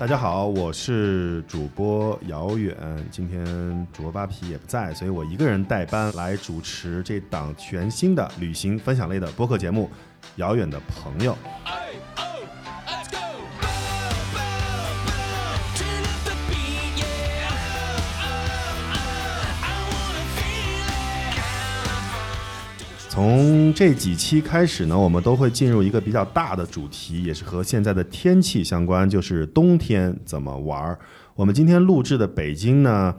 大家好，我是主播姚远。今天主播扒皮也不在，所以我一个人代班来主持这档全新的旅行分享类的播客节目《遥远的朋友》。从这几期开始呢，我们都会进入一个比较大的主题，也是和现在的天气相关，就是冬天怎么玩儿。我们今天录制的北京呢，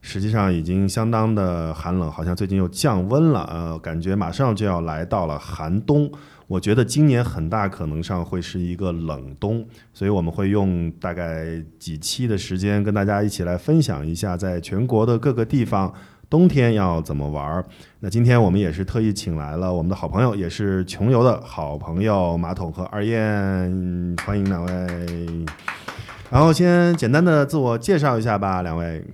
实际上已经相当的寒冷，好像最近又降温了，呃，感觉马上就要来到了寒冬。我觉得今年很大可能上会是一个冷冬，所以我们会用大概几期的时间跟大家一起来分享一下，在全国的各个地方。冬天要怎么玩儿？那今天我们也是特意请来了我们的好朋友，也是穷游的好朋友马桶和二燕，欢迎两位。然后先简单的自我介绍一下吧，两位。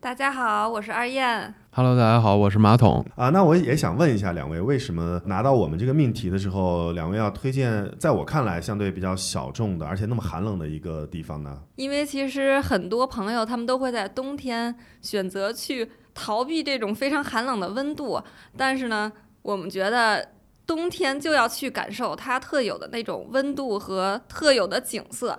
大家好，我是二燕。Hello，大家好，我是马桶。啊，那我也想问一下两位，为什么拿到我们这个命题的时候，两位要推荐在我看来相对比较小众的，而且那么寒冷的一个地方呢？因为其实很多朋友他们都会在冬天选择去逃避这种非常寒冷的温度，但是呢，我们觉得冬天就要去感受它特有的那种温度和特有的景色。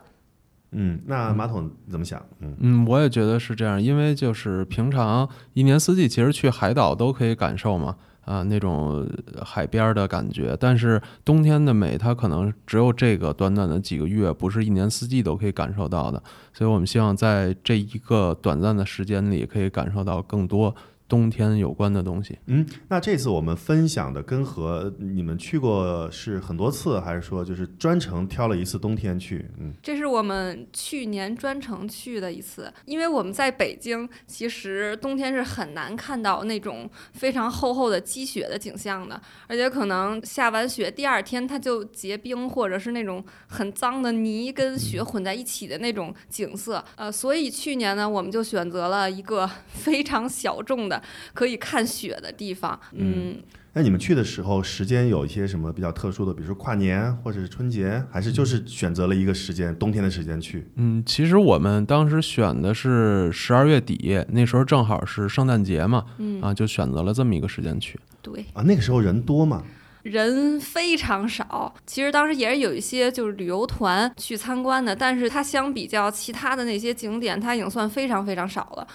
嗯，那马桶怎么想？嗯嗯，我也觉得是这样，因为就是平常一年四季其实去海岛都可以感受嘛，啊，那种海边儿的感觉。但是冬天的美，它可能只有这个短短的几个月，不是一年四季都可以感受到的。所以我们希望在这一个短暂的时间里，可以感受到更多冬天有关的东西。嗯，那这次我们分享的根河，你们去过是很多次，还是说就是专程挑了一次冬天去？嗯这是我们去年专程去的一次，因为我们在北京，其实冬天是很难看到那种非常厚厚的积雪的景象的，而且可能下完雪第二天它就结冰，或者是那种很脏的泥跟雪混在一起的那种景色。呃，所以去年呢，我们就选择了一个非常小众的可以看雪的地方。嗯，那你们去的时候时间有一些什么比较特殊的，比如说跨年或者是春节，还是就是选择了一个时间，冬天的时间去？嗯，其实我们当时选的是十二月底，那时候正好是圣诞节嘛，嗯啊，就选择了这么一个时间去。对。啊，那个时候人多嘛？人非常少，其实当时也是有一些就是旅游团去参观的，但是它相比较其他的那些景点，它已经算非常非常少了。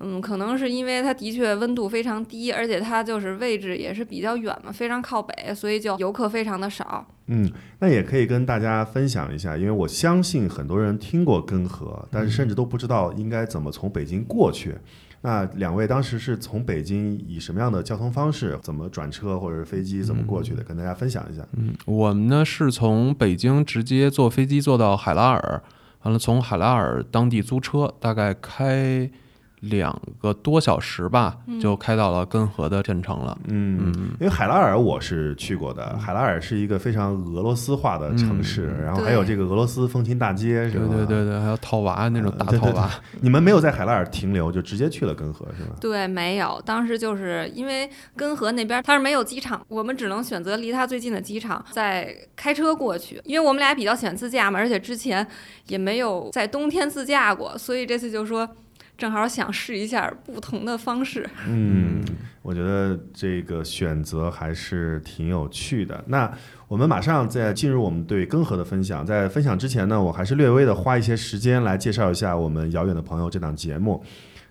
嗯，可能是因为它的确温度非常低，而且它就是位置也是比较远嘛，非常靠北，所以就游客非常的少。嗯，那也可以跟大家分享一下，因为我相信很多人听过根河，但是甚至都不知道应该怎么从北京过去。那两位当时是从北京以什么样的交通方式，怎么转车或者是飞机怎么过去的？跟大家分享一下。嗯，我们呢是从北京直接坐飞机坐到海拉尔，完了从海拉尔当地租车，大概开两个多小时吧，就开到了根河的镇城了。嗯，因为海拉尔我是去过的，海拉尔是一个非常俄罗斯化的城市，然后还有这个俄罗斯风情大街，是吧？对对对，还有套娃那种大对对对套娃。你们没有在海拉尔停留，就直接去了根河，是吧？对，没有，当时就是因为根河那边它是没有机场，我们只能选择离它最近的机场，再开车过去。因为我们俩比较喜欢自驾嘛，而且之前也没有在冬天自驾过，所以这次就说正好想试一下不同的方式。嗯，我觉得这个选择还是挺有趣的。那我们马上再进入我们对根河的分享。在分享之前呢，我还是略微的花一些时间来介绍一下我们遥远的朋友这档节目。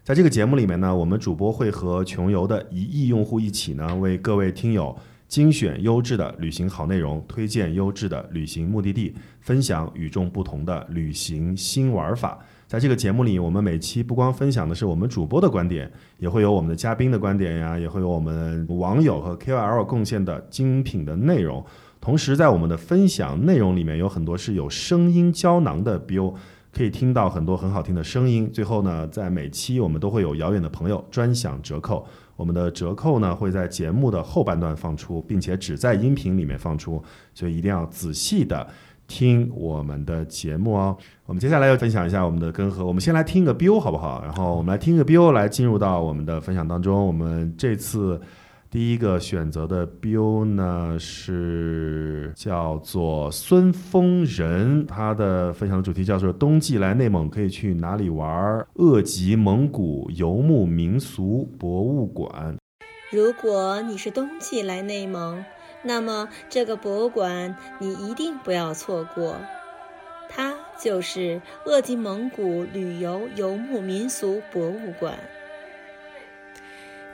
在这个节目里面呢，我们主播会和穷游的一亿用户一起呢，为各位听友精选优质的旅行好内容，推荐优质的旅行目的地，分享与众不同的旅行新玩法。在这个节目里，我们每期不光分享的是我们主播的观点，也会有我们的嘉宾的观点呀，也会有我们网友和 KOL 贡献的精品的内容。同时，在我们的分享内容里面，有很多是有声音胶囊的 BO，可以听到很多很好听的声音。最后呢，在每期我们都会有遥远的朋友专享折扣。我们的折扣呢会在节目的后半段放出，并且只在音频里面放出，所以一定要仔细的听我们的节目哦。我们接下来要分享一下我们的根河，我们先来听个 BU 好不好？然后我们来听个 BU 来进入到我们的分享当中。我们这次第一个选择的 BU 呢是叫做孙峰仁，他的分享的主题叫做“冬季来内蒙可以去哪里玩？鄂吉蒙古游牧民俗博物馆”。如果你是冬季来内蒙，那么这个博物馆你一定不要错过。它就是鄂吉蒙古旅游游牧民俗博物馆。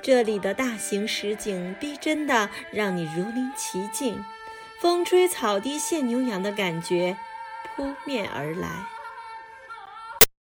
这里的大型实景逼真的让你如临其境，风吹草低见牛羊的感觉扑面而来。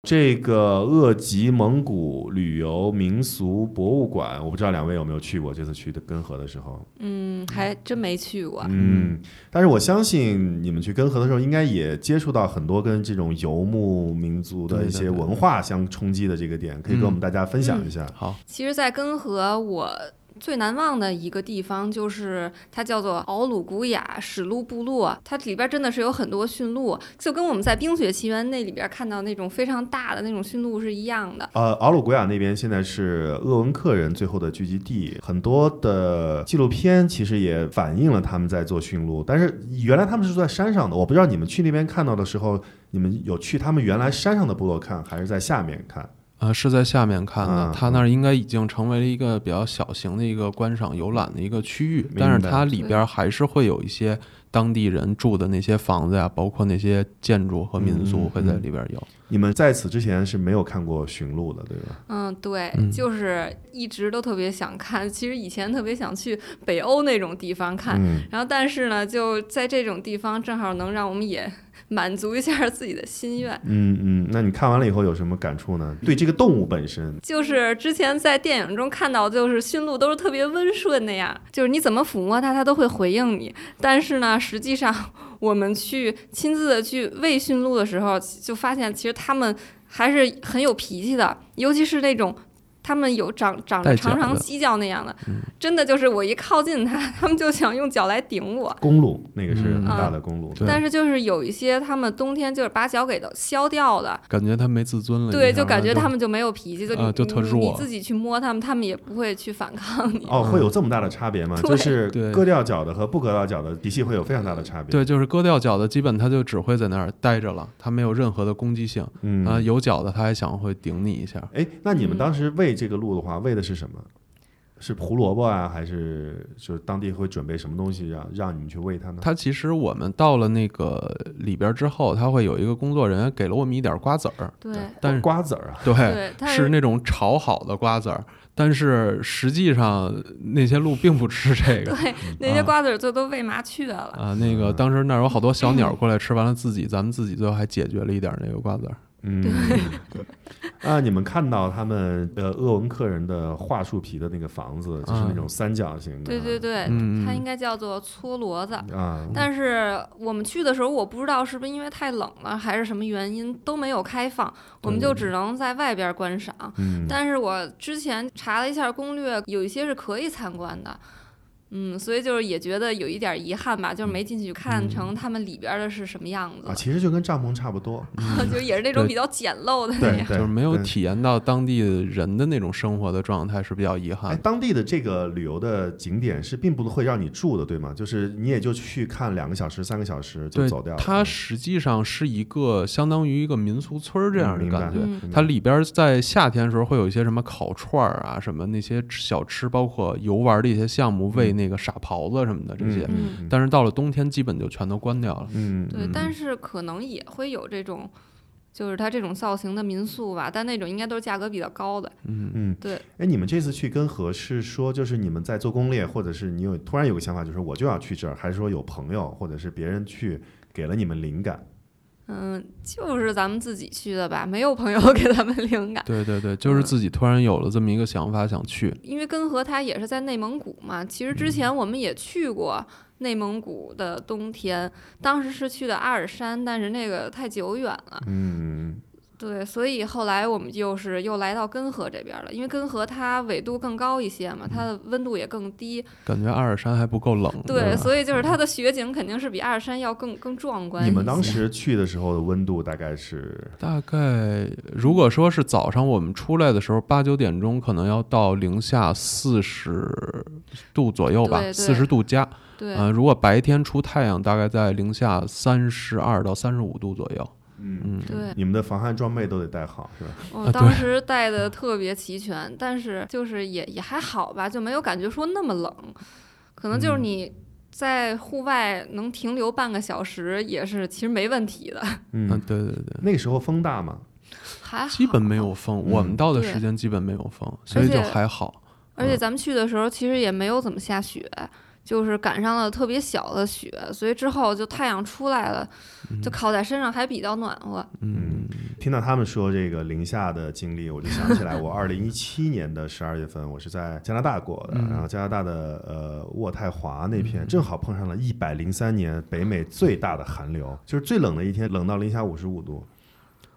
这个鄂吉蒙古旅游民俗博物馆，我不知道两位有没有去过？这次去的根河的时候，嗯，还真没去过。嗯，但是我相信你们去根河的时候，应该也接触到很多跟这种游牧民族的一些文化相冲击的这个点，可以跟我们大家分享一下。好，其实，在根河，我最难忘的一个地方就是它叫做敖鲁古雅史路部落，它里边真的是有很多驯鹿，就跟我们在《冰雪奇缘》那里边看到那种非常大的那种驯鹿是一样的。呃，敖鲁古雅那边现在是鄂温克人最后的聚集地，很多的纪录片其实也反映了他们在做驯鹿，但是原来他们是住在山上的，我不知道你们去那边看到的时候，你们有去他们原来山上的部落看，还是在下面看？呃，是在下面看的嗯，它那儿应该已经成为了一个比较小型的一个观赏游览的一个区域，但是它里边儿还是会有一些当地人住的那些房子呀，包括那些建筑和民嗯宿会在嗯里边儿有。你们在此之前是没有看过驯鹿的，对吧？嗯，对，嗯就是一直都特别想看。其实以前特别想去北欧那种地方看，嗯，然后但是呢，就在这种地方正好能让我们也满足一下自己的心愿。嗯嗯，那你看完了以后有什么感触呢？对这个动物本身，就是之前在电影中看到，就是驯鹿都是特别温顺的呀，就是你怎么抚摸它，它都会回应你。但是呢，实际上我们去亲自的去喂驯鹿的时候，就发现其实它们还是很有脾气的，尤其是那种。它们有长长长长犄角那样的，嗯真的就是我一靠近它，它们就想用脚来顶我。公鹿那个是很嗯大的公鹿，对但是就是有一些它们冬天就是把脚给都削掉的，感觉它没自尊了，对，就感觉就他们就没有脾气，就就特你你自己去摸它们，它们也不会去反抗你。哦，会有这么大的差别吗？就是割掉脚的和不割掉脚的脾气会有非常大的差别。对，就是割掉脚的，基本它就只会在那儿待着了，它没有任何的攻击性。嗯啊，有脚的它还想会顶你一下。哎，那你们嗯当时喂这个鹿的话，喂的是什么？是胡萝卜啊，还是就是当地会准备什么东西让让你们去喂它呢？它其实我们到了那个里边之后，它会有一个工作人员给了我们一点瓜子儿，对但是瓜子儿啊，对，对，是那种炒好的瓜子儿，但是实际上那些鹿并不吃这个对那些瓜子儿就都喂麻雀了。啊。那个当时那儿有好多小鸟过来吃，完了自己咱们自己最后还解决了一点那个瓜子儿。嗯，啊，你们看到他们呃鄂温克人的桦树皮的那个房子，就是那种三角形的，对对对，它应该叫做搓骡子。啊，但是我们去的时候，我不知道是不是因为太冷了，还是什么原因都没有开放，我们就只能在外边观赏。嗯，但是我之前查了一下攻略，有一些是可以参观的。嗯，所以就是也觉得有一点遗憾吧，就是没进去看成他们里边的是什么样子啊，，其实就跟帐篷差不多，就也是那种比较简陋的那样。对对，就是没有体验到当地人的那种生活的状态是比较遗憾哎，当地的这个旅游的景点是并不会让你住的，对吗？就是你也就去看两个小时、三个小时就走掉了。它实际上是一个相当于一个民俗村儿这样的感觉。嗯它里边在夏天的时候会有一些什么烤串儿啊，什么那些小吃，包括游玩的一些项目，喂那个傻狍子什么的这些。但是到了冬天，基本就全都关掉了。嗯，对，嗯但是可能也会有这种，就是它这种造型的民宿吧，但那种应该都是价格比较高的。嗯，嗯，对。哎，你们这次去根河是说，就是你们在做攻略，或者是你有突然有个想法，就是我就要去这儿，还是说有朋友或者是别人去给了你们灵感？嗯，就是咱们自己去的吧，没有朋友给咱们灵感。对对对，就是自己突然有了这么一个想法，想去。因为根河它也是在内蒙古嘛，其实之前我们也去过内蒙古的冬天，当时是去的阿尔山，但是那个太久远了。嗯，对，所以后来我们就是又来到根河这边了，因为根河它纬度更高一些嘛，它的温度也更低，感觉阿尔山还不够冷。对，所以就是它的雪景肯定是比阿尔山要更更壮观。你们当时去的时候的温度大概是大概如果说是早上我们出来的时候，八九点钟可能要到零下四十度左右吧，四十度加。对，呃，如果白天出太阳，大概在零下三十二到三十五度左右。嗯，嗯，对，你们的防寒装备都得带好是吧？我啊当时带的特别齐全，但是就是也也还好吧，就没有感觉说那么冷，可能就是嗯。你在户外能停留半个小时也是其实没问题的，嗯，嗯，对对对。那个时候风大嘛，还好。基本没有风，我们到的时间基本没有风，所以就还好。而且咱们去的时候其实也没有怎么下雪，就是赶上了特别小的雪，所以之后就太阳出来了，就烤在身上还比较暖和。嗯，听到他们说这个零下的经历，我就想起来，我二零一七年的十二月份，我是在加拿大过的，嗯。然后加拿大的呃渥太华那片正好碰上了一百零三年北美最大的寒流，就是最冷的一天，冷到零下五十五度，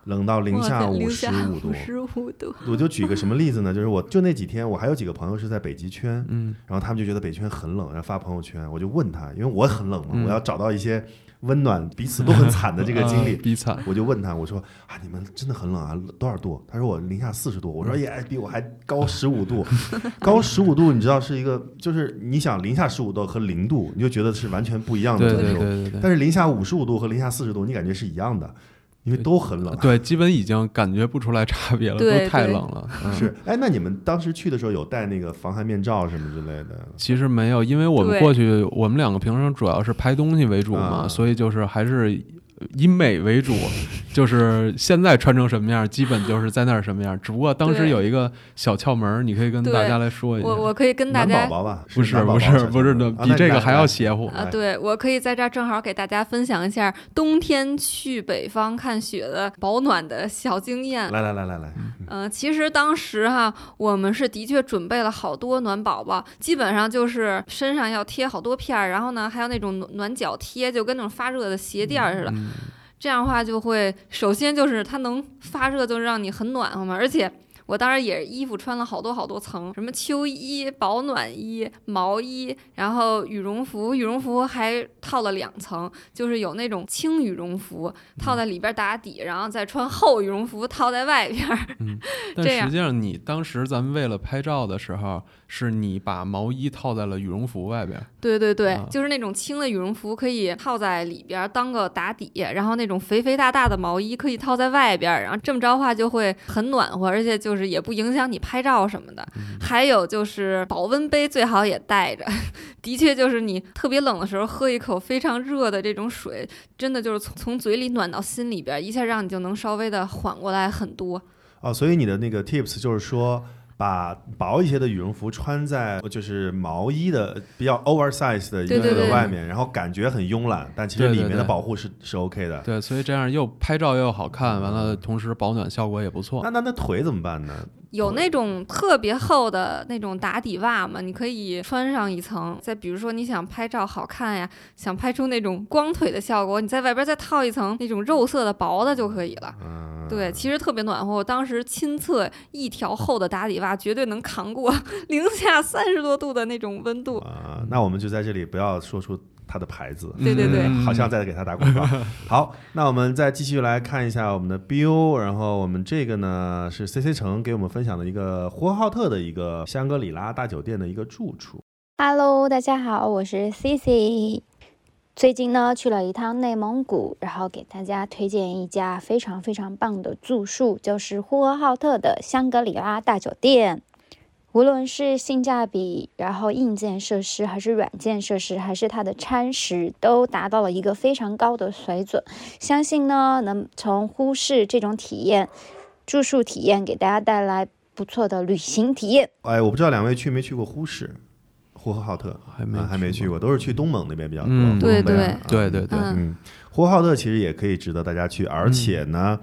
冷到零下五十五度。十五度，我就举个什么例子呢？就是我就那几天，我还有几个朋友是在北极圈，嗯，然后他们就觉得北极圈很冷，然后发朋友圈，我就问他，因为我很冷嘛，嗯我要找到一些温暖彼此都很惨的这个经历啊，比惨。我就问他，我说啊，你们真的很冷啊，多少度？他说我零下四十度。我说也比我还高十五度，高十五度，你知道是一个，就是你想零下十五度和零度，你就觉得是完全不一样的对对那种。对对对。但是零下五十五度和零下四十度，你感觉是一样的，因为都很冷。对，基本已经感觉不出来差别了，都太冷了。嗯、是，哎，那你们当时去的时候有戴那个防寒面罩什么之类的？其实没有，因为我们过去，我们两个平时主要是拍东西为主嘛，啊所以就是还是以美为主，就是现在穿成什么样，基本就是在那儿什么样。只不过当时有一个小窍门儿，你可以跟大家来说一下。我我可以跟大暖家宝宝吧？不是宝宝不是不是比这个还要。邪乎。啊，来对，我可以在这儿正好给大家分享一下冬天去北方看雪的保暖的小经验。来来来来来，嗯、其实当时哈，我们是的确准备了好多暖宝宝，基本上就是身上要贴好多片儿，然后呢，还有那种暖暖脚贴，就跟那种发热的鞋垫儿似的。嗯这样的话就会，首先就是它能发热，就让你很暖和嘛，而且。我当时也衣服穿了好多好多层，什么秋衣、保暖衣、毛衣，然后羽绒服，羽绒服还套了两层，就是有那种轻羽绒服套在里边打底，然后再穿厚羽绒服套在外边儿。但实际上，你当时咱们为了拍照的时候，是你把毛衣套在了羽绒服外边儿。对对对，啊就是那种轻的羽绒服可以套在里边儿当个打底，然后那种肥肥大大的毛衣可以套在外边儿，然后这么着的话就会很暖和，而且就是也不影响你拍照什么的。还有就是保温杯最好也带着，的确就是你特别冷的时候喝一口非常热的这种水，真的就是从从嘴里暖到心里边儿，一下让你就能稍微的缓过来很多。哦，所以你的那个 tips 就是说，把薄一些的羽绒服穿在就是毛衣的比较 oversize 的一个对对对外面，然后感觉很慵懒，但其实里面的保护是是 OK 的。对，所以这样又拍照又好看，完了同时保暖效果也不错那。那那腿怎么办呢？有那种特别厚的那种打底袜嘛，你可以穿上一层。再比如说你想拍照好看呀，想拍出那种光腿的效果，你在外边再套一层那种肉色的薄的就可以了。嗯，对，其实特别暖和。我当时亲测一条厚的打底袜，绝对能扛过 零下三十多度的那种温度。啊、那我们就在这里不要说出它的牌子。对对对嗯好像在给他打广告。好，那我们再继续来看一下我们的 bill，然后我们这个呢是 C C 城给我们分享的一个呼和浩特的一个香格里拉大酒店的一个住处。Hello，大家好，我是 Cici。最近呢去了一趟内蒙古，然后给大家推荐一家非常非常棒的住宿，就是呼和浩特的香格里拉大酒店。无论是性价比，然后硬件设施，还是软件设施，还是它的餐食，都达到了一个非常高的水准。相信呢，能从呼市这种体验、住宿体验，给大家带来不错的旅行体验。哎，我不知道两位去没去过呼市，呼和浩特还没啊还没去去过，都是去东盟那边比较多。对啊对对对，嗯嗯，呼和浩特其实也可以值得大家去，而且呢，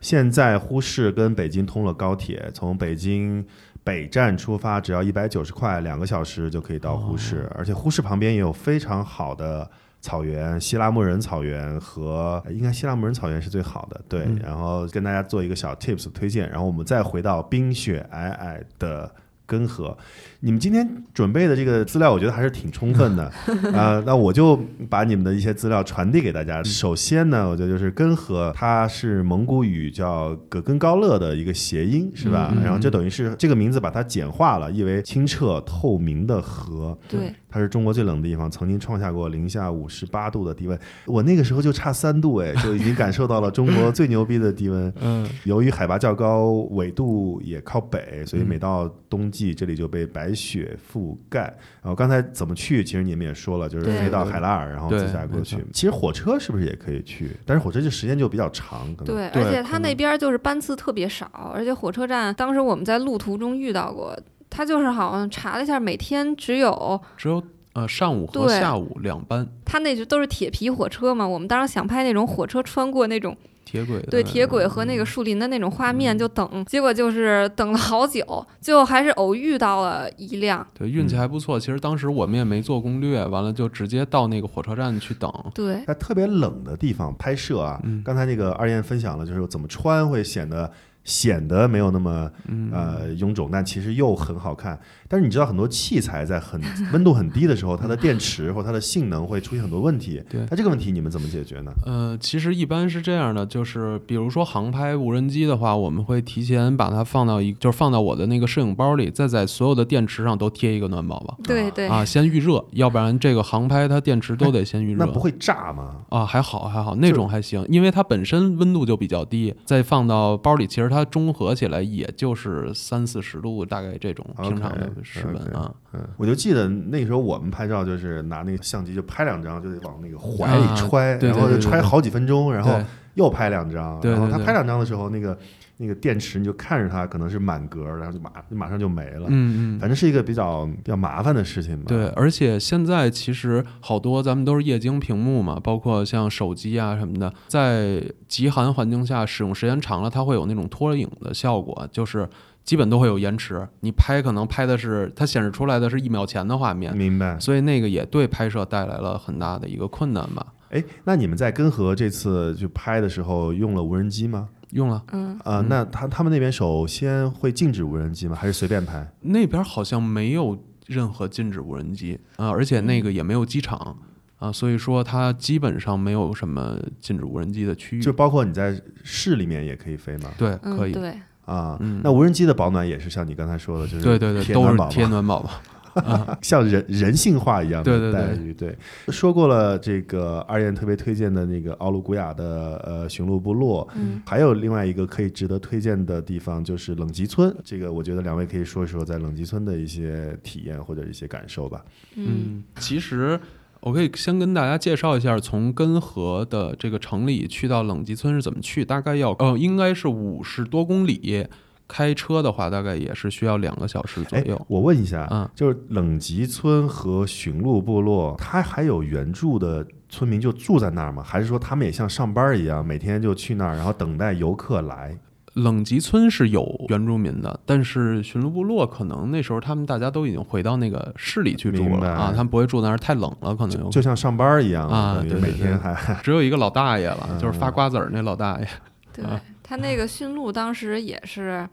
现在呼市跟北京通了高铁，从北京北站出发只要一百九十块，两个小时就可以到呼市，而且呼市旁边也有非常好的草原、希拉穆人草原和应该希拉穆人草原是最好的，对。嗯。然后跟大家做一个小 tips 推荐，然后我们再回到冰雪皑皑的根河。你们今天准备的这个资料，我觉得还是挺充分的，啊、那我就把你们的一些资料传递给大家。首先呢，我觉得就是根河，它是蒙古语叫葛根高勒的一个谐音，是吧？嗯嗯然后就等于是这个名字把它简化了，意为清澈透明的河。对，它是中国最冷的地方，曾经创下过零下五十八度的低温。我那个时候就差三度，哎，就已经感受到了中国最牛逼的低温。嗯由于海拔较高，纬度也靠北，所以每到冬季这里就被白雪覆盖。然后刚才怎么去，其实你们也说了，就是飞到海拉尔，然后对自驾过去。其实火车是不是也可以去？但是火车就时间就比较长，可能。对，而且它那边就是班次特别少，而且火车站当时我们在路途中遇到过，它就是好像查了一下，每天只有只有呃上午和下午两班他那就都是铁皮火车嘛。我们当时想拍那种火车穿过那种铁轨的对铁轨和那个树林的那种画面，就等，结果就是等了好久，最后还是偶遇到了一辆。对运气还不错。其实当时我们也没做攻略，完了就直接到那个火车站去等。对，在特别冷的地方拍摄啊，嗯刚才那个二燕分享了，就是怎么穿会显得显得没有那么呃臃肿，但其实又很好看。但是你知道，很多器材在很 温度很低的时候，它的电池或它的性能会出现很多问题。对那这个问题你们怎么解决呢？呃，其实一般是这样的，就是比如说航拍无人机的话，我们会提前把它放到一，就是放到我的那个摄影包里，再在所有的电池上都贴一个暖宝宝对对，啊，先预热，要不然这个航拍它电池都得先预热。那不会炸吗？啊，还好还好，那种还行，因为它本身温度就比较低，再放到包里，其实它中和起来也就是三四十度，大概这种平常的室温 OK 啊。嗯，我就记得那时候我们拍照就是拿那个相机就拍两张，就得往那个怀里啊揣，然后就揣好几分钟，然后又拍两张，然后他拍两张的时候，那个那个电池你就看着它可能是满格，然后就马马上就没了。嗯嗯，反正是一个比较比较麻烦的事情吧。对，而且现在其实好多咱们都是液晶屏幕嘛，包括像手机啊什么的，在极寒环境下使用时间长了，它会有那种脱影的效果，就是基本都会有延迟。你拍可能拍的是它显示出来的是一秒前的画面，明白。所以那个也对拍摄带来了很大的一个困难吧。哎，那你们在根河这次去拍的时候用了无人机吗？用了嗯，啊、嗯那他他们那边首先会禁止无人机吗？还是随便拍？那边好像没有任何禁止无人机啊、而且那个也没有机场啊、所以说它基本上没有什么禁止无人机的区域。就包括你在市里面也可以飞吗？对，嗯，可以。对，啊，嗯那无人机的保暖也是像你刚才说的，就是对对对，都是贴暖宝宝贴暖宝宝。啊，像人人性化一样对对对的待遇。对，说过了这个二燕特别推荐的那个奥鲁古雅的呃驯鹿部落，嗯，还有另外一个可以值得推荐的地方就是冷极村。这个我觉得两位可以说一说在冷极村的一些体验或者一些感受吧。嗯，嗯，其实我可以先跟大家介绍一下，从根河的这个城里去到冷极村是怎么去，大概要呃应该是五十多公里，开车的话大概也是需要两个小时左哎右，。我问一下，嗯就是冷极村和驯鹿部落，它还有原住的村民就住在那儿吗？还是说他们也像上班一样，每天就去那儿，然后等待游客来？冷极村是有原住民的，但是驯鹿部落可能那时候他们大家都已经回到那个市里去住了啊，他们不会住那儿，太冷了，可能。有就像上班一样啊对每天还 只有一个老大爷了，嗯就是发瓜子儿那老大爷。对啊他那个驯鹿当时也是，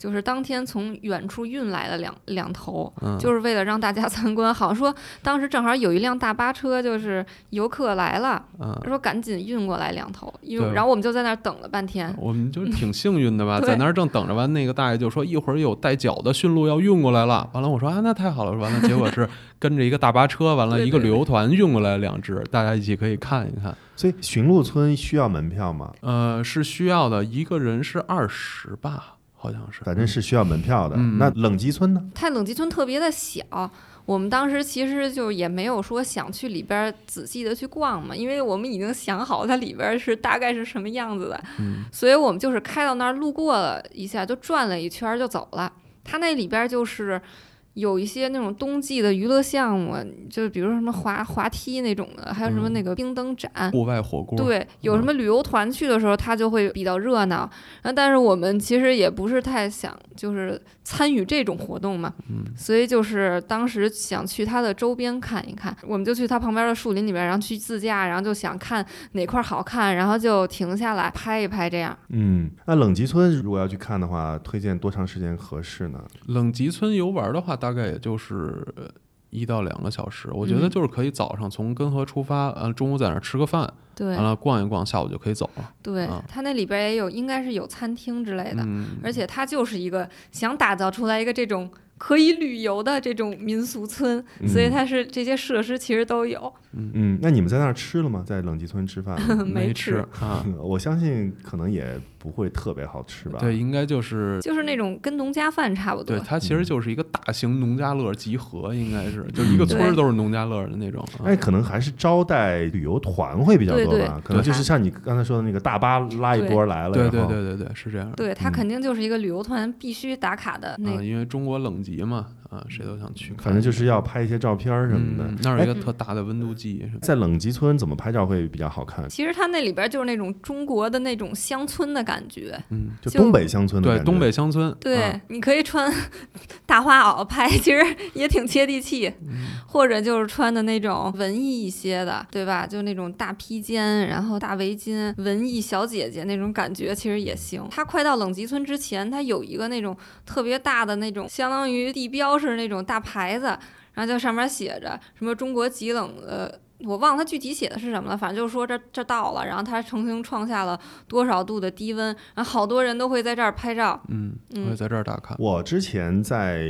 就是当天从远处运来了两两头，嗯，就是为了让大家 参观。好像说当时正好有一辆大巴车，就是游客来了，他，说赶紧运过来两头，因为然后我们就在那儿等了半天。我们就挺幸运的吧，在那儿正等着完，那个大爷就说一会儿有带脚的驯鹿要运过来了。完了，我说啊，那太好了。完了，结果是 跟着一个大巴车，完了一个旅游团运过来两只，大家一起可以看一看。所以驯鹿村需要门票吗？呃，是需要的，一个人是二十吧，好像是。反正是需要门票的。嗯那冷极村呢？它冷极村特别的小，我们当时其实就也没有说想去里边儿仔细的去逛嘛，因为我们已经想好它里边儿是大概是什么样子的，嗯所以我们就是开到那儿路过了一下，就转了一圈儿就走了。它那里边儿就是有一些那种冬季的娱乐项目，就是比如说什么滑滑梯那种的，还有什么嗯那个冰灯展。户外火锅，对，有什么旅游团去的时候，它就会比较热闹。然后，但是我们其实也不是太想就是参与这种活动嘛，嗯所以就是当时想去它的周边看一看，我们就去它旁边的树林里边，然后去自驾，然后就想看哪块儿好看，然后就停下来拍一拍，这样。嗯，那冷极村如果要去看的话，推荐多长时间合适呢？冷极村游玩的话，大概也就是呃一到两个小时。我觉得嗯就是可以早上从根河出发，呃，中午在那儿吃个饭，对完了逛一逛，下午就可以走了。对啊，它那里边也有，应该是有餐厅之类的，嗯，而且它就是一个想打造出来一个这种可以旅游的这种民俗村，所以嗯它是这些设施其实都有。嗯，那你们在那儿吃了吗？在冷极村吃饭？没吃啊。我相信可能也不会特别好吃吧。对，应该就是就是那种跟农家饭差不多对，。它其实就是一个大型农家乐集合，应该是就一个村儿都是农家乐的那种。啊哎，可能还是招待旅游团会比较多吧，对对可能就是像你刚才说的那个大巴拉一波来了，对对对对对，是这样。对，它嗯肯定就是一个旅游团必须打卡的那啊，因为中国冷极嘛，啊，谁都想去看。反正就是要拍一些照片儿什么的。嗯，那儿有一个哎特大的温度计。在冷极村怎么拍照会比较好看？其实它那里边就是那种中国的那种乡村的感觉。嗯，就就东北乡村的对，感觉东北乡村。对，啊你可以穿 大花袄拍，其实也挺接地气。嗯或者就是穿的那种文艺一些的，对吧？就那种大披肩，然后大围巾，文艺小姐姐那种感觉，其实也行。它快到冷极村之前，它有一个那种特别大的那种，相当于地标式那种大牌子，然后就上面写着什么中国极冷呃。我忘了它具体写的是什么了，反正就是说这这到了，然后它曾经创下了多少度的低温，然后好多人都会在这儿拍照。嗯，嗯会在这儿打卡。我之前在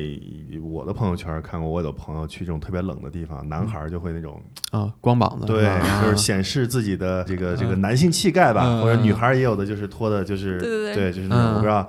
我的朋友圈看过，我有朋友去这种特别冷的地方，男孩儿就会那种啊，光膀子。对，就是显示自己的这个这个嗯男性气概吧，嗯或者女孩儿也有的就是脱的，就是对对对就是那种嗯我不知道呃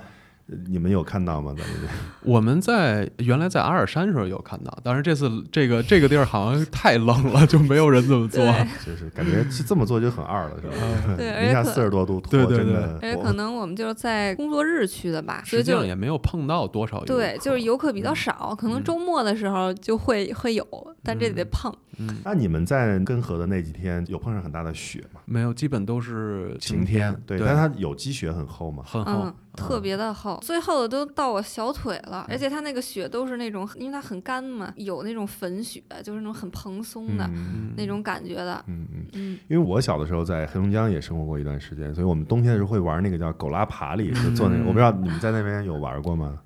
你们有看到吗？咱们这我们在原来在阿尔山时候有看到，但是这次这个这个地儿好像太冷了，就没有人这么做。就是感觉是这么做就很二了，是吧？对，零下四十多度，对对对脱真的而且可能我们就是在工作日去的吧，所以就实际上也没有碰到多少游对，就是游客比较嗯少，可能嗯周末的时候就会会有，但这得嗯碰。嗯，那你们在根河的那几天有碰上很大的雪吗？没有，基本都是晴天。对，对，但它有积雪很厚吗？很厚嗯，，特别的厚，最厚的都到我小腿了，而且它那个雪都是那种，因为它很干嘛，有那种粉雪，就是那种很蓬松的、嗯嗯那种感觉的。嗯嗯。嗯，因为我小的时候在黑龙江也生活过一段时间，所以我们冬天的时候会玩那个叫狗拉爬犁，就坐那个。嗯我不知道你们在那边有玩过吗？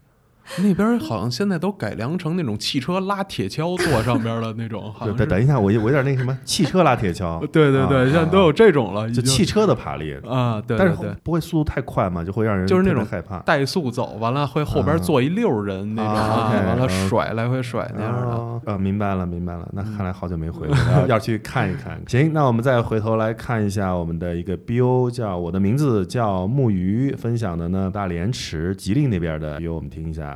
那边好像现在都改良成那种汽车拉铁锹坐上边的那种，好对，像。等等一下，我有我有点那个什么汽车拉铁锹，对对对，啊现在都有这种了，就汽车的爬犁，啊，对但是不会速度太快嘛，就会让人就是那种害怕。怠速走，完了会后边坐一溜人那种完了嗯甩来回甩那样的。哦啊，明白了，明白了。那嗯看来好久没回来，要 要去看一看。行，那我们再回头来看一下我们的一个 BO，叫我的名字叫木鱼，分享的呢大连池吉林那边的 BO，我们听一下。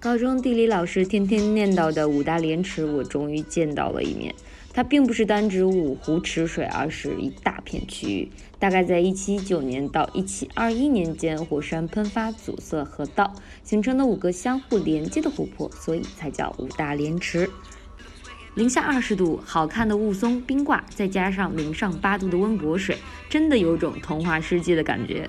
高中地理老师天天念叨的五大连池，我终于见到了一面。它并不是单指五湖池水，而是一大片区域。大概在1719年到1721年间，火山喷发阻塞河道，形成了五个相互连接的湖泊，所以才叫五大连池。零下二十度，好看的雾凇冰挂，再加上零上八度的温泊水，真的有种童话世界的感觉。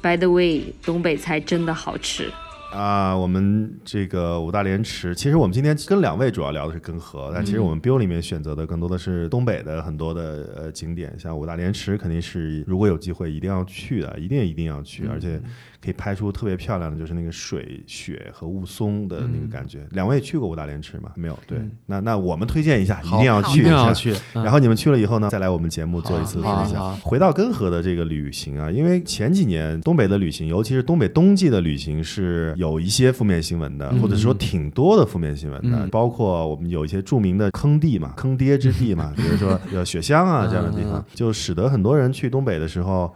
By the way，东北菜真的好吃。啊，我们这个五大连池，其实我们今天跟两位主要聊的是根河，但其实我们 Bill 里面选择的更多的是东北的很多的呃景点，像五大连池肯定是如果有机会一定要去的，一定一定要去，而且可以拍出特别漂亮的，就是那个水雪和雾凇的那个感觉。两位去过五大连池吗？没有，对，嗯那那我们推荐一下，一定要去一定要去。嗯然后你们去了以后呢，再来我们节目做一次分享。回到根河的这个旅行啊，因为前几年东北的旅行，尤其是东北冬季的旅行，是有一些负面新闻的，嗯或者说挺多的负面新闻的，嗯包括我们有一些著名的坑地嘛，坑爹之地嘛，比如说有雪乡啊这样的地方嗯，就使得很多人去东北的时候。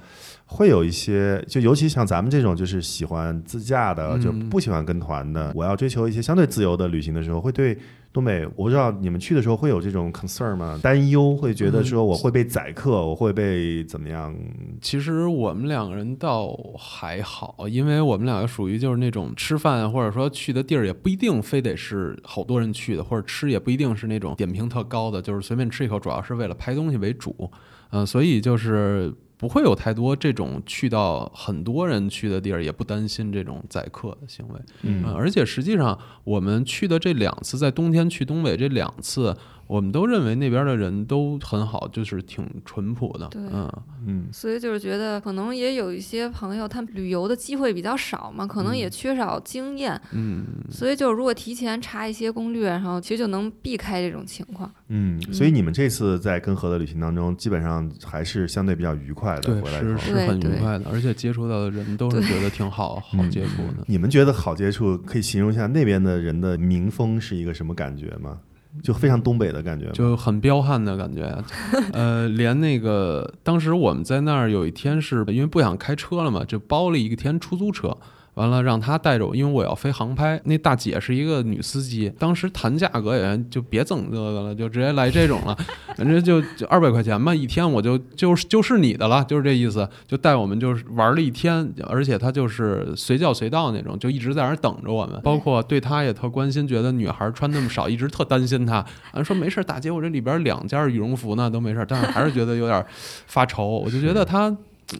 会有一些，就尤其像咱们这种就是喜欢自驾的，嗯就不喜欢跟团的，我要追求一些相对自由的旅行的时候，会对东北，我不知道你们去的时候会有这种 concern 吗？担忧，会觉得说我会被宰客，我会被怎么样？其实我们两个人倒还好，因为我们两个属于就是那种吃饭或者说去的地儿也不一定非得是好多人去的，或者吃也不一定是那种点评特高的，就是随便吃一口，主要是为了拍东西为主。嗯、所以就是不会有太多这种去到很多人去的地儿，也不担心这种宰客的行为。嗯嗯，而且实际上我们去的这两次，在冬天去东北这两次，我们都认为那边的人都很好，就是挺淳朴的。对嗯，嗯所以就是觉得可能也有一些朋友，他旅游的机会比较少嘛，可能也缺少经验，嗯，所以就如果提前查一些攻略，然后其实就能避开这种情况。嗯，所以你们这次在跟河的旅行当中，基本上还是相对比较愉快的。对，回来是是很愉快的，而且接触到的人都是觉得挺好，好嗯接触的。你们觉得好接触，可以形容一下那边的人的民风是一个什么感觉吗？就非常东北的感觉？就很彪悍的感觉啊，呃，连那个当时我们在那儿有一天是因为不想开车了嘛，就包了一天出租车，完了让他带着我，因为我要飞航拍。那大姐是一个女司机，当时谈价格也就别整这个了，就直接来这种了，反正就就二百块钱吧，一天我就就是就是你的了，就是这意思，就带我们就是玩了一天，而且她就是随叫随到那种，就一直在那儿等着我们，包括对她也特关心，觉得女孩穿那么少，一直特担心她，俺说没事儿，大姐，我这里边两件羽绒服呢都没事儿，但是还是觉得有点发愁，我就觉得他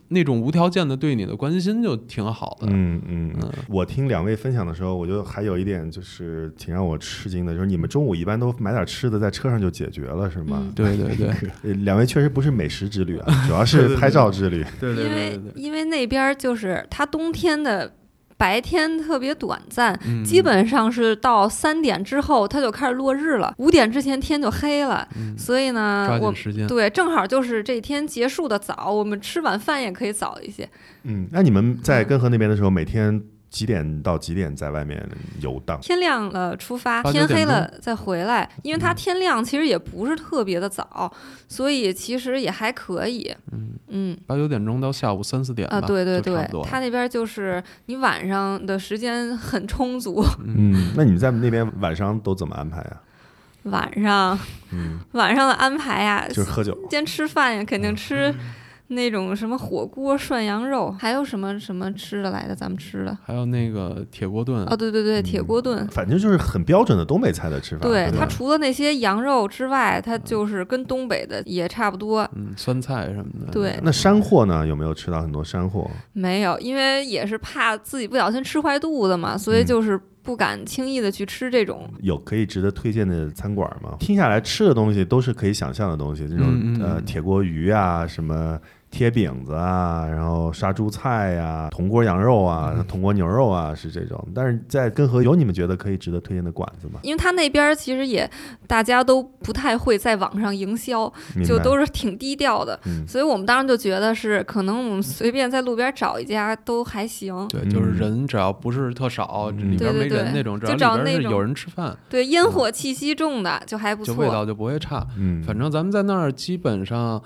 那种无条件的对你的关心就挺好的，嗯嗯嗯，我听两位分享的时候，我就还有一点就是挺让我吃惊的，就是你们中午一般都买点吃的，在车上就解决了，是吗？嗯对对对呃两位确实不是美食之旅啊，主要是拍照之旅。对对因为因为那边就是它冬天的白天特别短暂，嗯基本上是到三点之后它就开始落日了，五点之前天就黑了，嗯所以呢，我。对正好就是这天结束的早，我们吃晚饭也可以早一些。嗯，那你们在根河那边的时候，每天几点到几点在外面游荡？天亮了出发，天黑了再回来，因为它嗯天亮其实也不是特别的早，所以其实也还可以。嗯，嗯。八九点钟到下午三四点吧，啊，对对对他那边就是你晚上的时间很充足，嗯，那你们在那边晚上都怎么安排啊？晚上嗯，晚上的安排呀，就是喝酒。先吃饭呀，肯定吃嗯那种什么火锅、涮羊肉，还有什么什么吃的来的，咱们吃的。还有那个铁锅炖，哦，对对对，铁锅炖。反正就是很标准的东北菜的吃法。对它除了那些羊肉之外，它就是跟东北的也差不多。嗯，酸菜什么的。对那山货呢？有没有吃到很多山货？没有，因为也是怕自己不小心吃坏肚子嘛，所以嗯就是不敢轻易的去吃这种。有可以值得推荐的餐馆吗？听下来吃的东西都是可以想象的东西，这种嗯嗯嗯呃铁锅鱼啊，什么贴饼子啊，然后杀猪菜呀、铜锅羊肉啊、嗯铜锅牛肉啊，是这种。但是在根河有你们觉得可以值得推荐的馆子吗？因为他那边其实也大家都不太会在网上营销，就都是挺低调的，嗯所以我们当时就觉得是可能我们随便在路边找一家都还行。对，就是嗯人只要不是特少，嗯里边没对对对人那种，只就要里边找那种是有人吃饭，对，烟火气息重的就还不错。就味道就不会差。嗯，反正咱们在那儿基本上。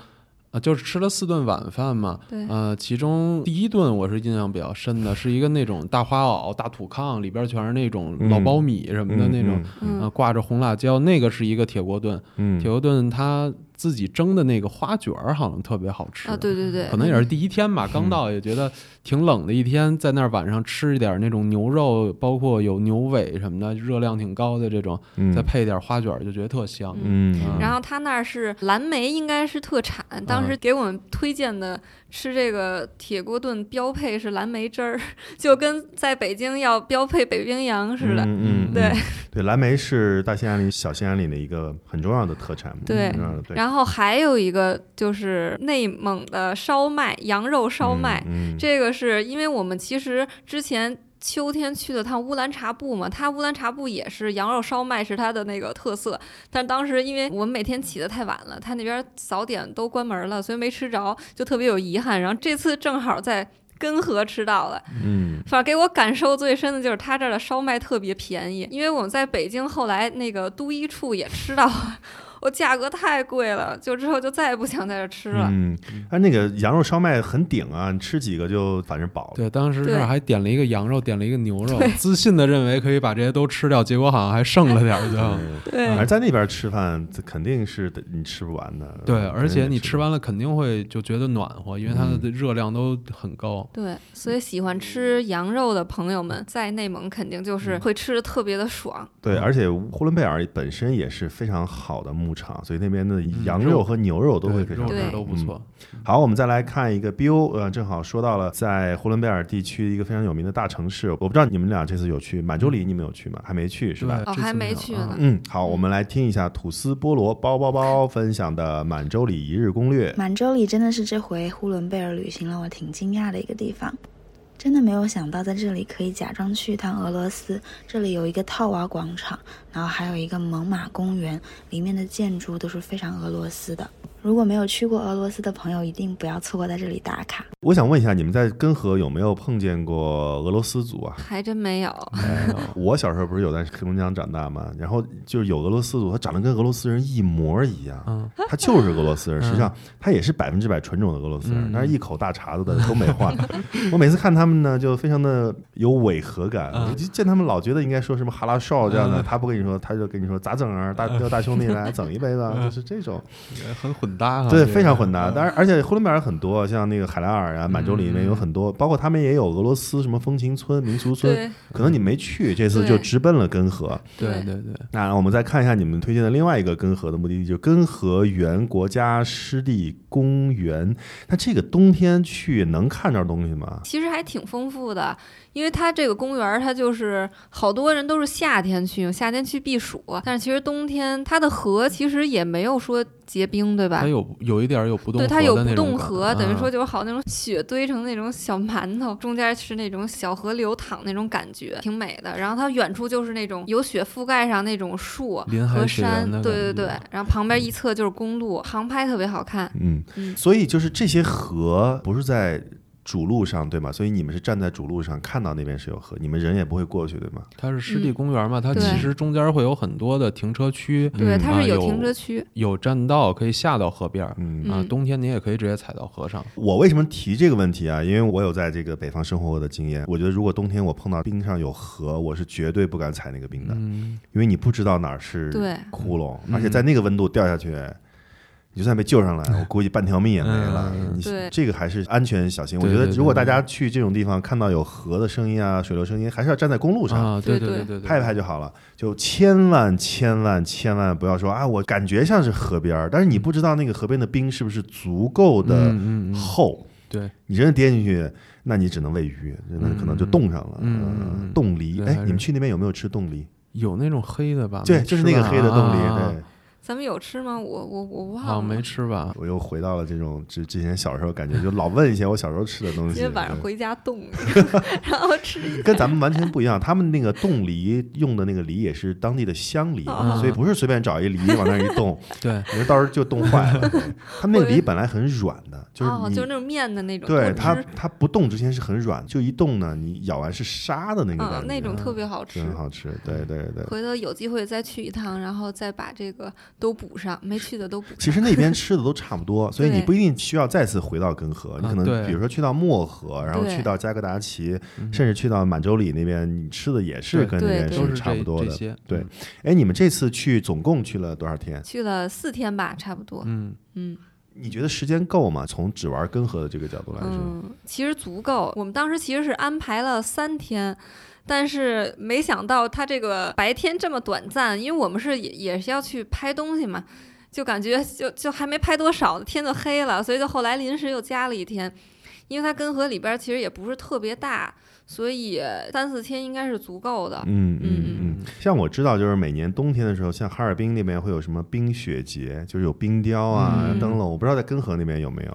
啊，就是吃了四顿晚饭嘛，对呃，其中第一顿我是印象比较深的，是一个那种大花袄、大土炕，里边全是那种老苞米什么的嗯那种，嗯呃，挂着红辣椒，那个是一个铁锅炖，嗯。铁锅炖它自己蒸的那个花卷儿好像特别好吃。啊，对对对，可能也是第一天吧，刚到也觉得挺冷的一天，在那儿晚上吃一点那种牛肉，包括有牛尾什么的，热量挺高的这种，嗯。再配点花卷儿，就觉得特香。嗯。嗯然后他那儿是蓝莓，应该是特产。当时给我们推荐的吃这个铁锅炖，标配是蓝莓汁儿，就跟在北京要标配北冰洋似的。嗯嗯，对嗯对，蓝莓是大兴安岭、小兴安岭的一个很重要的特产。对然后还有一个就是内蒙的烧麦，羊肉烧麦。这个是因为我们其实之前秋天去了趟乌兰察布嘛，它乌兰察布也是羊肉烧麦是它的那个特色，但当时因为我们每天起得太晚了，它那边早点都关门了，所以没吃着，就特别有遗憾。然后这次正好在根河吃到了，嗯反正给我感受最深的就是他这儿的烧麦特别便宜，因为我们在北京后来那个都一处也吃到了。我价格太贵了，就之后就再也不想在这儿吃了。嗯，哎那个羊肉烧麦很顶啊，你吃几个就反正饱了。对，当时还点了一个羊肉，点了一个牛肉对，自信的认为可以把这些都吃掉，结果好像还剩了点儿就。对而在那边吃饭，这肯定是得你吃不完的。对，而且你吃吃完了肯定会就觉得暖和，因为它嗯的热量都很高。对，所以喜欢吃羊肉的朋友们，在内蒙肯定就是会吃的特别的爽。对，而且呼伦贝尔本身也是非常好的牧场，所以那边的羊肉肉和牛肉都会肉非常好。对质都不错。好，我们再来看一个 BO，呃，正好说到了在呼伦贝尔地区一个非常有名的大城市，我不知道你们俩这次有去满洲里，你们有去吗？还没去是吧？哦还没去呢嗯，好，我们来听一下吐司菠萝包包包分享的满洲里一日攻略。满洲里真的是这回呼伦贝尔旅行让我挺惊讶的一个地方，真的没有想到在这里可以假装去一趟俄罗斯。这里有一个套娃广场，然后还有一个猛犸公园，里面的建筑都是非常俄罗斯的。如果没有去过俄罗斯的朋友，一定不要错过在这里打卡。我想问一下，你们在根河有没有碰见过俄罗斯族啊？还真没有。没有我小时候不是有在黑龙江长大吗，然后就是有俄罗斯族，他长得跟俄罗斯人一模一样，嗯，他就是俄罗斯人，实际上他也是百分之百纯种的俄罗斯人嗯，但是一口大碴子的东北话。我每次看他们呢，就非常的有违和感，嗯我就见他们老觉得应该说什么哈拉少这样的，嗯他不跟你说，他就跟你说咋整啊，大叫大兄弟来整一杯子，嗯 就是这种，很混搭哈。对，非常混搭。嗯当然，而且呼伦贝尔很多，像那个海拉尔啊、满洲里里面有很多，包括他们也有俄罗斯什么风情村、民俗村，可能你没去，这次就直奔了根河。对对对，那我们再看一下你们推荐的另外一个根河的目的地，就根河源国家湿地公园。那这个冬天去能看着东西吗？其实还挺丰富的，因为它这个公园，它就是好多人都是夏天去，夏天去避暑，但是其实冬天它的河其实也没有说结冰，对吧它？有有一点有不动对，它有不动河，等于啊说就是好那种雪堆成那种小馒头，中间是那种小河流淌那种感觉，挺美的。然后它远处就是那种有雪覆盖上那种树和山对对对。然后旁边一侧就是公路，航拍特别好看。嗯，嗯所以就是这些河不是在主路上对吗？所以你们是站在主路上看到那边是有河，你们人也不会过去对吗？它是湿地公园嘛，它其实中间会有很多的停车区，对，嗯它是有停车区。有栈道可以下到河边啊，嗯冬天你也可以直接踩到河上。我为什么提这个问题啊？因为我有在这个北方生活过的经验。我觉得如果冬天我碰到冰上有河，我是绝对不敢踩那个冰的，嗯，因为你不知道哪儿是窟窿，嗯而且在那个温度掉下去，你就算被救上来，我估计半条命也没了。嗯你对这个还是安全小心。我觉得如果大家去这种地方看到有河的声音啊、水流声音，还是要站在公路上。啊，对对对拍一拍就好了，就千万千万千万不要说啊，我感觉像是河边儿，但是你不知道那个河边的冰是不是足够的厚，对，你真的跌进去，那你只能喂鱼，真的可能就冻上了。冻梨，哎，你们去那边有没有吃冻梨？有那种黑的吧？对，就是那个黑的冻梨。啊对，咱们有吃吗？我我我忘了。好像没吃吧？我又回到了这种之之前小时候感觉，就老问一些我小时候吃的东西。今天晚上回家冻 然后吃一跟咱们完全不一样，他们那个冻梨用的那个梨也是当地的香梨，哦所以不是随便找一梨往那儿一冻，对，你说到时候就冻坏了。对他们那个梨本来很软的，就是哦，就是那种面的那种对它它不冻之前是很软，就一冻呢，你咬完是沙的那个感嗯，觉，那种特别好吃。很好吃。对对对。回头有机会再去一趟，然后再把这个都补上，没去的都补上。其实那边吃的都差不多，所以你不一定需要再次回到根河，你可能比如说去到漠河，然后去到加格达奇，嗯甚至去到满洲里那边，你吃的也是跟那边都是差不多的。这些。对，哎，你们这次去总共去了多少天？去了四天吧，差不多。嗯，嗯你觉得时间够吗？从只玩根河的这个角度来说，嗯，其实足够。我们当时其实是安排了三天。但是没想到他这个白天这么短暂，因为我们是也也是要去拍东西嘛，就感觉就 就还没拍多少，天就黑了，所以就后来临时又加了一天，因为它根河里边其实也不是特别大，所以三四天应该是足够的。嗯嗯嗯嗯，像我知道，就是每年冬天的时候，像哈尔滨那边会有什么冰雪节，就是有冰雕啊、嗯灯笼，我不知道在根河那边有没有。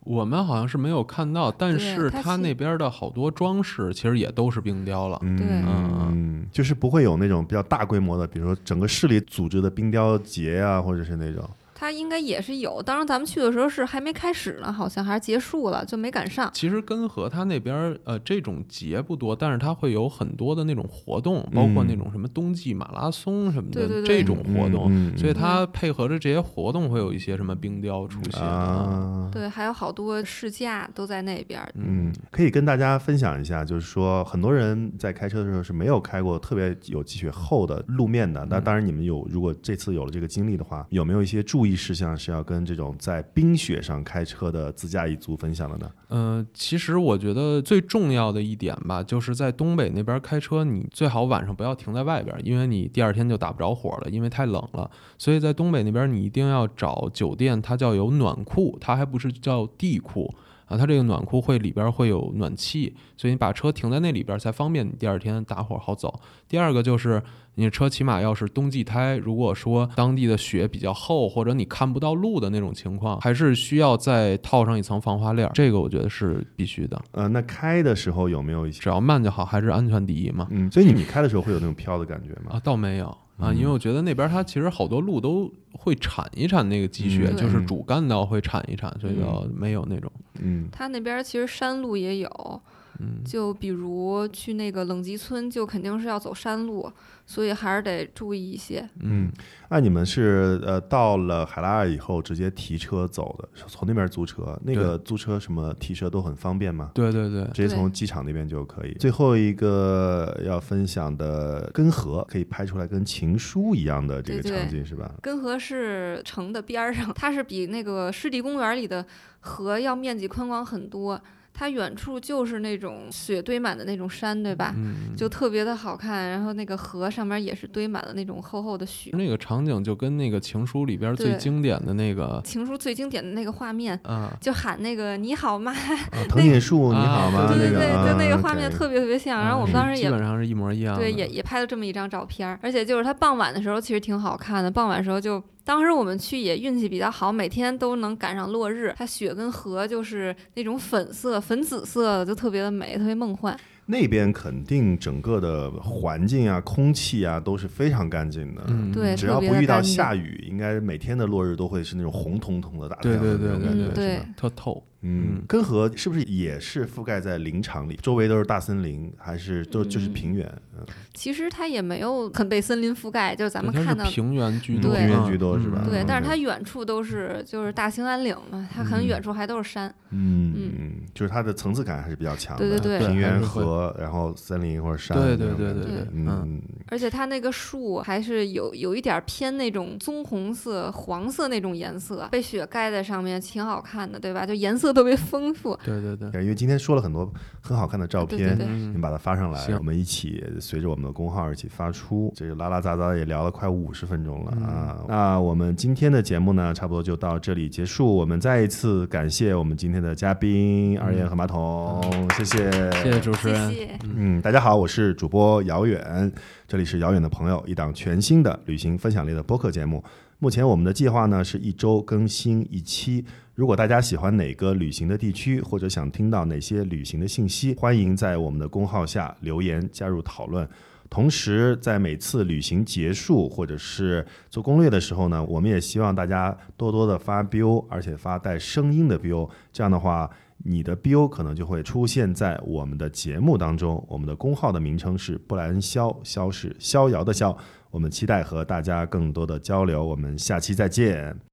我们好像是没有看到，但是它那边的好多装饰其实也都是冰雕了。嗯对嗯，就是不会有那种比较大规模的，比如说整个市里组织的冰雕节啊，或者是那种。它应该也是有，当时咱们去的时候是还没开始呢，好像还是结束了，就没赶上。其实根河它那边呃这种节不多，但是它会有很多的那种活动，包括那种什么冬季马拉松什么的对对对这种活动，所以它配合着这些活动会有一些什么冰雕出现啊，对，还有好多试驾都在那边。嗯，可以跟大家分享一下，就是说很多人在开车的时候是没有开过特别有积雪厚的路面的。那当然，你们有如果这次有了这个经历的话，有没有一些注注意事项是要跟这种在冰雪上开车的自驾一族分享的呢？嗯，其实我觉得最重要的一点吧，就是在东北那边开车，你最好晚上不要停在外边，因为你第二天就打不着火了，因为太冷了。所以在东北那边，你一定要找酒店，它叫有暖库，它还不是叫地库啊，它这个暖库会里边会有暖气，所以你把车停在那里边才方便你第二天打火好走。第二个就是你车起码要是冬季胎，如果说当地的雪比较厚，或者你看不到路的那种情况，还是需要再套上一层防滑链儿，这个我觉得是必须的。呃，那开的时候有没有一些？只要慢就好，还是安全第一嘛。嗯，所以你你开的时候会有那种飘的感觉吗？啊，倒没有啊，因为我觉得那边它其实好多路都会铲一铲那个积雪，嗯就是主干道会铲一铲，所以就没有那种。嗯。它那边儿其实山路也有，嗯，就比如去那个冷极村，就肯定是要走山路，所以还是得注意一些。嗯，那你们是呃到了海拉尔以后直接提车走的，从那边租车，那个租车什么提车都很方便吗？对对对，直接从机场那边就可以。最后一个要分享的根河，可以拍出来跟情书一样的这个对对场景是吧？根河是城的边儿上，它是比那个湿地公园里的河要面积宽广很多。它远处就是那种雪堆满的那种山，对吧？嗯，就特别的好看。然后那个河上面也是堆满了那种厚厚的雪。那个场景就跟那个《情书》里边最经典的那个情书最经典的那个画面，啊，就喊那个你好吗？啊，藤井树你好吗？啊对对对，那个就那个啊画面特别特别像。然后我们当时也基也本上是一模一样。对，也也拍了这么一张照片儿，而且就是它傍晚的时候其实挺好看的。傍晚的时候就，当时我们去也运气比较好，每天都能赶上落日。它雪跟河就是那种粉色、粉紫色的，就特别的美，特别梦幻。那边肯定整个的环境啊、空气啊都是非常干净的。嗯，对只要不遇到下雨，应该每天的落日都会是那种红彤彤的大太阳的对对对对那种感觉嗯对特透。嗯，根河是不是也是覆盖在林场里，周围都是大森林，还是都就是嗯平原？嗯，其实它也没有很被森林覆盖，就是咱们看到。平原居多，对平原嗯居多是吧嗯对，但是它远处都是就是大兴安岭嘛，它可能远处还都是山。嗯嗯，就是它的层次感还是比较强的。对对对平原河，然后森林或者山。对对对对对嗯，而且它那个树还是有有一点儿偏那种棕红色、黄色那种颜色，被雪盖在上面，挺好看的，对吧？就颜色特别丰富。对对对，因为今天说了很多很好看的照片，对对对嗯你把它发上来，我们一起随着我们的公号一起发出。这个拉拉杂杂也聊了快五十分钟了、嗯啊！那我们今天的节目呢，差不多就到这里结束。我们再一次感谢我们今天的嘉宾二燕和马桶，谢谢，谢谢主持谢人。谢。嗯，大家好，我是主播遥远，这里是遥远的朋友，一档全新的旅行分享类的播客节目。目前我们的计划呢是一周更新一期。如果大家喜欢哪个旅行的地区，或者想听到哪些旅行的信息，欢迎在我们的公号下留言加入讨论。同时，在每次旅行结束或者是做攻略的时候呢，我们也希望大家多多的发 BIO，而且发带声音的 BIO。这样的话，你的 BIO 可能就会出现在我们的节目当中。我们的公号的名称是布莱恩肖，肖是逍遥的逍。我们期待和大家更多的交流，我们下期再见。